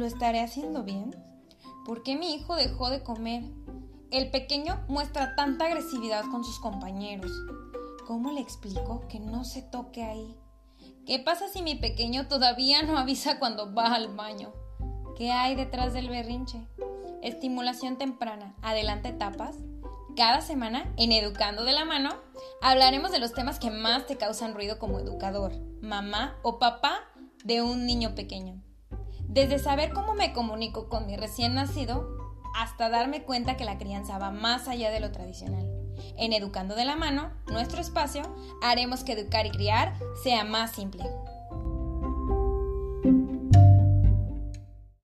¿Lo estaré haciendo bien? ¿Por qué mi hijo dejó de comer? El pequeño muestra tanta agresividad con sus compañeros. ¿Cómo le explico que no se toque ahí? ¿Qué pasa si mi pequeño todavía no avisa cuando va al baño? ¿Qué hay detrás del berrinche? Estimulación temprana, adelante etapas. Cada semana, en Educando de la Mano, hablaremos de los temas que más te causan ruido como educador, mamá o papá de un niño pequeño. Desde saber cómo me comunico con mi recién nacido hasta darme cuenta que la crianza va más allá de lo tradicional. En Educando de la Mano, nuestro espacio, haremos que educar y criar sea más simple.